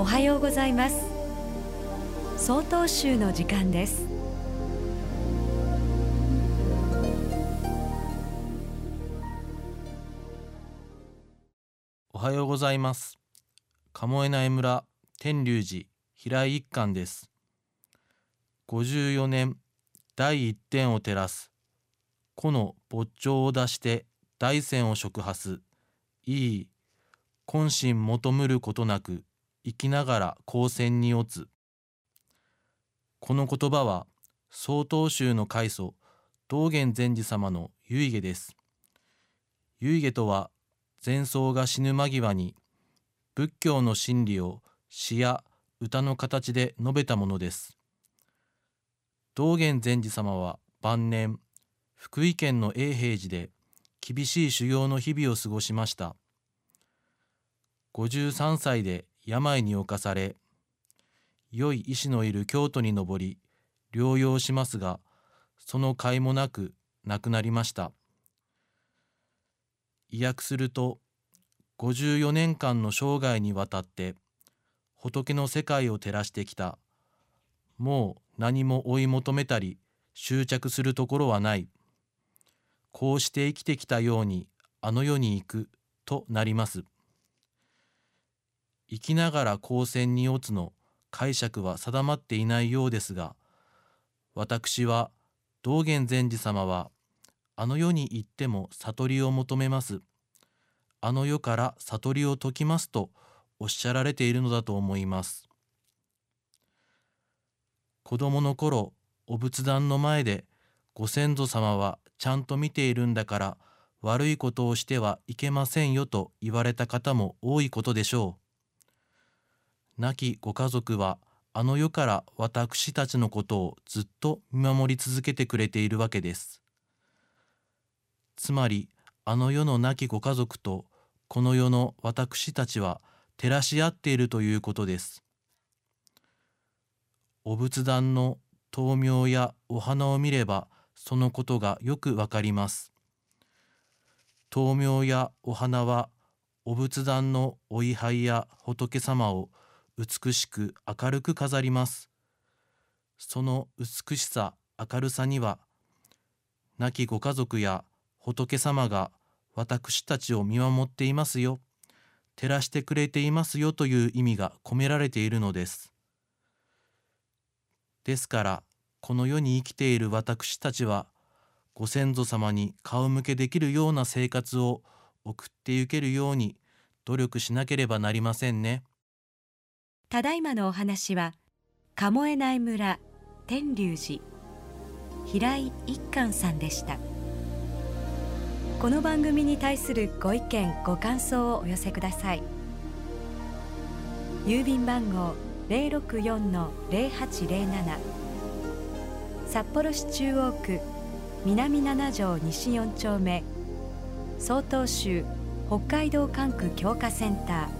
おはようございます。総統集の時間です。おはようございます。鴨江内村天龍寺平井一貫です。54年第一点を照らす。この仏頂を出して大山を触破すいい根心求むることなく。生きながら光線に落つ。この言葉は曹洞宗の開祖道元禅師様の遺下です。遺下とは前奏が死ぬ間際に仏教の真理を詩や歌の形で述べたものです。道元禅師様は晩年福井県の永平寺で厳しい修行の日々を過ごしました。53歳で病に侵され良い医師のいる京都に登り療養しますがその甲斐もなく亡くなりました。医訳すると54年間の生涯にわたって仏の世界を照らしてきた。もう何も追い求めたり執着するところはない。こうして生きてきたようにあの世に行くとなります。生きながら光線に落つの解釈は定まっていないようですが私は道元禅師様はあの世に行っても悟りを求めます。あの世から悟りを解きますとおっしゃられているのだと思います。子供の頃お仏壇の前でご先祖様はちゃんと見ているんだから悪いことをしてはいけませんよと言われた方も多いことでしょう。亡きご家族はあの世から私たちのことをずっと見守り続けてくれているわけです。つまりあの世の亡きご家族とこの世の私たちは照らし合っているということです。お仏壇の灯明やお花を見ればそのことがよくわかります。灯明やお花はお仏壇のお位牌や仏様を美しく明るく飾ります。その美しさ明るさには亡きご家族や仏様が私たちを見守っていますよ照らしてくれていますよという意味が込められているのです。ですからこの世に生きている私たちはご先祖様に顔向けできるような生活を送ってゆけるように努力しなければなりませんね。ただいまのお話は鴨江内村天龍寺平井一貫さんでした。この番組に対するご意見ご感想をお寄せください。郵便番号064-0807札幌市中央区南七条西4丁目曹洞州北海道管区強化センター。